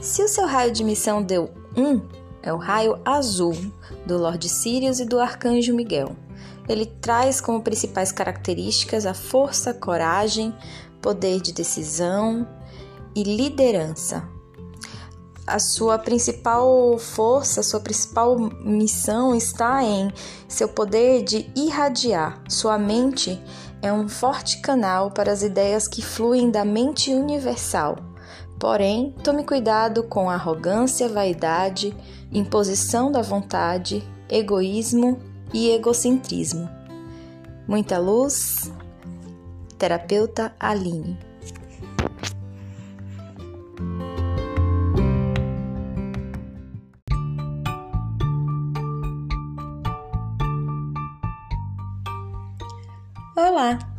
Se o seu raio de missão deu 1, é o raio azul do Lord Sirius e do Arcanjo Miguel. Ele traz como principais características a força, coragem, poder de decisão e liderança. A sua principal força, sua principal missão está em seu poder de irradiar. Sua mente é um forte canal para as ideias que fluem da mente universal. Porém, tome cuidado com arrogância, vaidade, imposição da vontade, egoísmo e egocentrismo. Muita luz, terapeuta Aline. Olá!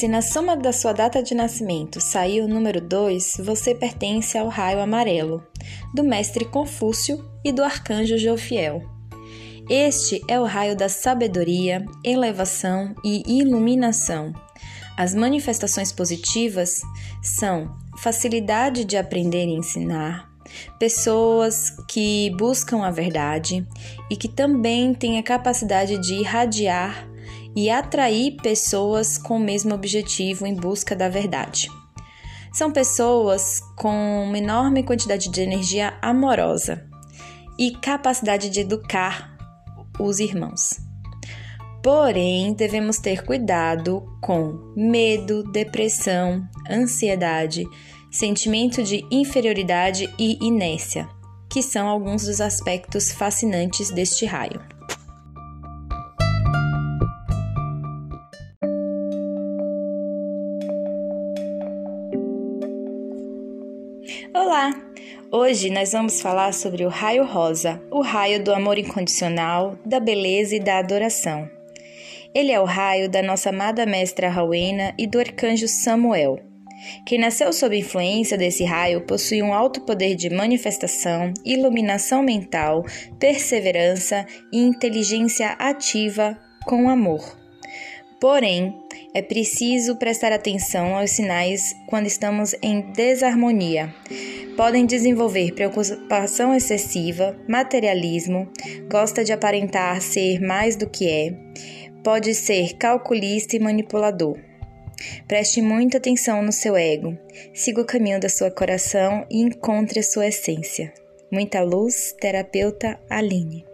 Se na soma da sua data de nascimento saiu o número 2, você pertence ao raio amarelo, do mestre Confúcio e do arcanjo Jofiel. Este é o raio da sabedoria, elevação e iluminação. As manifestações positivas são facilidade de aprender e ensinar, pessoas que buscam a verdade e que também têm a capacidade de irradiar e atrair pessoas com o mesmo objetivo em busca da verdade. São pessoas com uma enorme quantidade de energia amorosa e capacidade de educar os irmãos. Porém, devemos ter cuidado com medo, depressão, ansiedade, sentimento de inferioridade e inércia, que são alguns dos aspectos fascinantes deste raio. Hoje nós vamos falar sobre o raio rosa, o raio do amor incondicional, da beleza e da adoração. Ele é o raio da nossa amada mestra Rowena e do arcanjo Samuel. Quem nasceu sob influência desse raio possui um alto poder de manifestação, iluminação mental, perseverança e inteligência ativa com amor. Porém, é preciso prestar atenção aos sinais quando estamos em desarmonia. Podem desenvolver preocupação excessiva, materialismo, gosta de aparentar ser mais do que é, pode ser calculista e manipulador. Preste muita atenção no seu ego, siga o caminho da sua coração e encontre a sua essência. Muita luz, terapeuta Aline.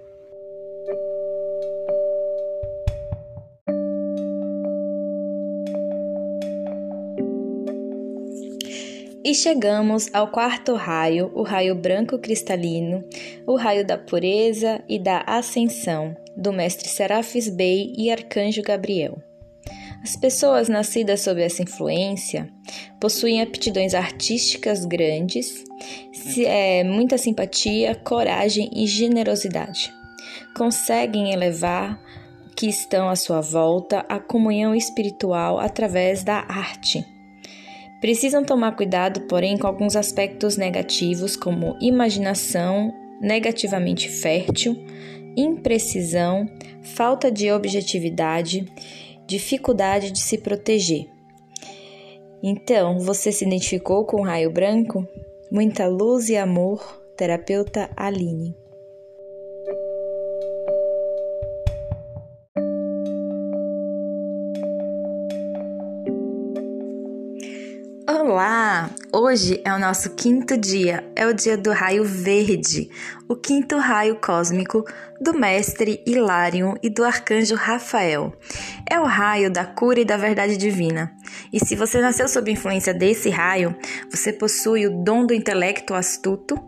E chegamos ao quarto raio, o raio branco cristalino, o raio da pureza e da ascensão, do mestre Serafis Bey e arcanjo Gabriel. As pessoas nascidas sob essa influência possuem aptidões artísticas grandes, é, muita simpatia, coragem e generosidade. Conseguem elevar que estão à sua volta à comunhão espiritual através da arte Precisam tomar cuidado, porém, com alguns aspectos negativos, como imaginação negativamente fértil, imprecisão, falta de objetividade, dificuldade de se proteger. Então, você se identificou com o raio branco? Muita luz e amor, terapeuta Aline. Olá! Hoje é o nosso quinto dia, é o dia do raio verde, o quinto raio cósmico do mestre Hilarion e do arcanjo Rafael. É o raio da cura e da verdade divina. E se você nasceu sob influência desse raio, você possui o dom do intelecto astuto.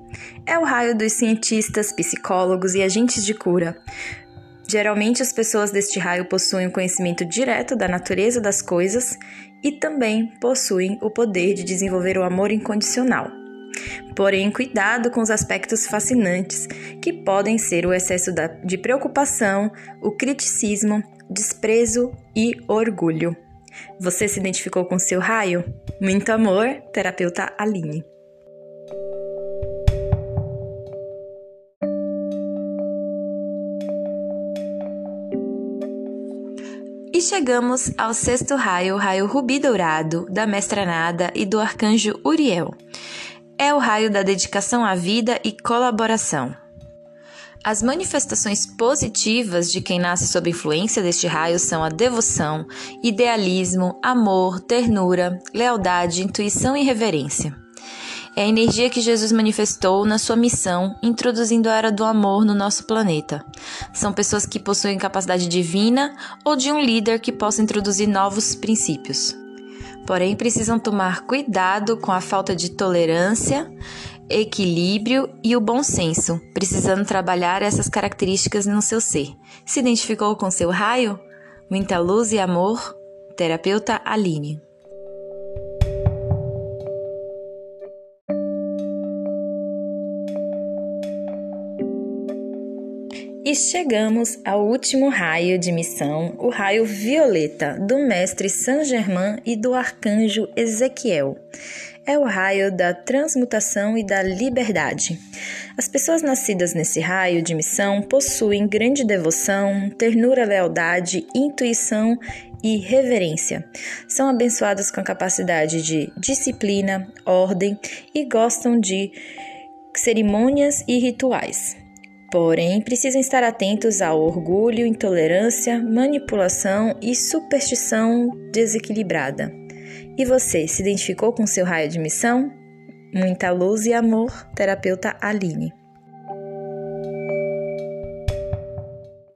É o raio dos cientistas, psicólogos e agentes de cura. Geralmente, as pessoas deste raio possuem o conhecimento direto da natureza das coisas e também possuem o poder de desenvolver o amor incondicional. Porém, cuidado com os aspectos fascinantes que podem ser o excesso de preocupação, o criticismo, desprezo e orgulho. Você se identificou com seu raio? Muito amor, terapeuta Aline. E chegamos ao sexto raio, o raio rubi dourado, da mestra Nada e do arcanjo Uriel. É o raio da dedicação à vida e colaboração. As manifestações positivas de quem nasce sob influência deste raio são a devoção, idealismo, amor, ternura, lealdade, intuição e reverência. É a energia que Jesus manifestou na sua missão, introduzindo a era do amor no nosso planeta. São pessoas que possuem capacidade divina ou de um líder que possa introduzir novos princípios. Porém, precisam tomar cuidado com a falta de tolerância, equilíbrio e o bom senso, precisando trabalhar essas características no seu ser. Se identificou com seu raio? Muita luz e amor. Terapeuta Aline. E chegamos ao último raio de missão, o raio violeta, do mestre Saint Germain e do arcanjo Ezequiel. É o raio da transmutação e da liberdade. As pessoas nascidas nesse raio de missão possuem grande devoção, ternura, lealdade, intuição e reverência. São abençoadas com a capacidade de disciplina, ordem e gostam de cerimônias e rituais. Porém, precisam estar atentos ao orgulho, intolerância, manipulação e superstição desequilibrada. E você se identificou com seu raio de missão? Muita luz e amor, terapeuta Aline.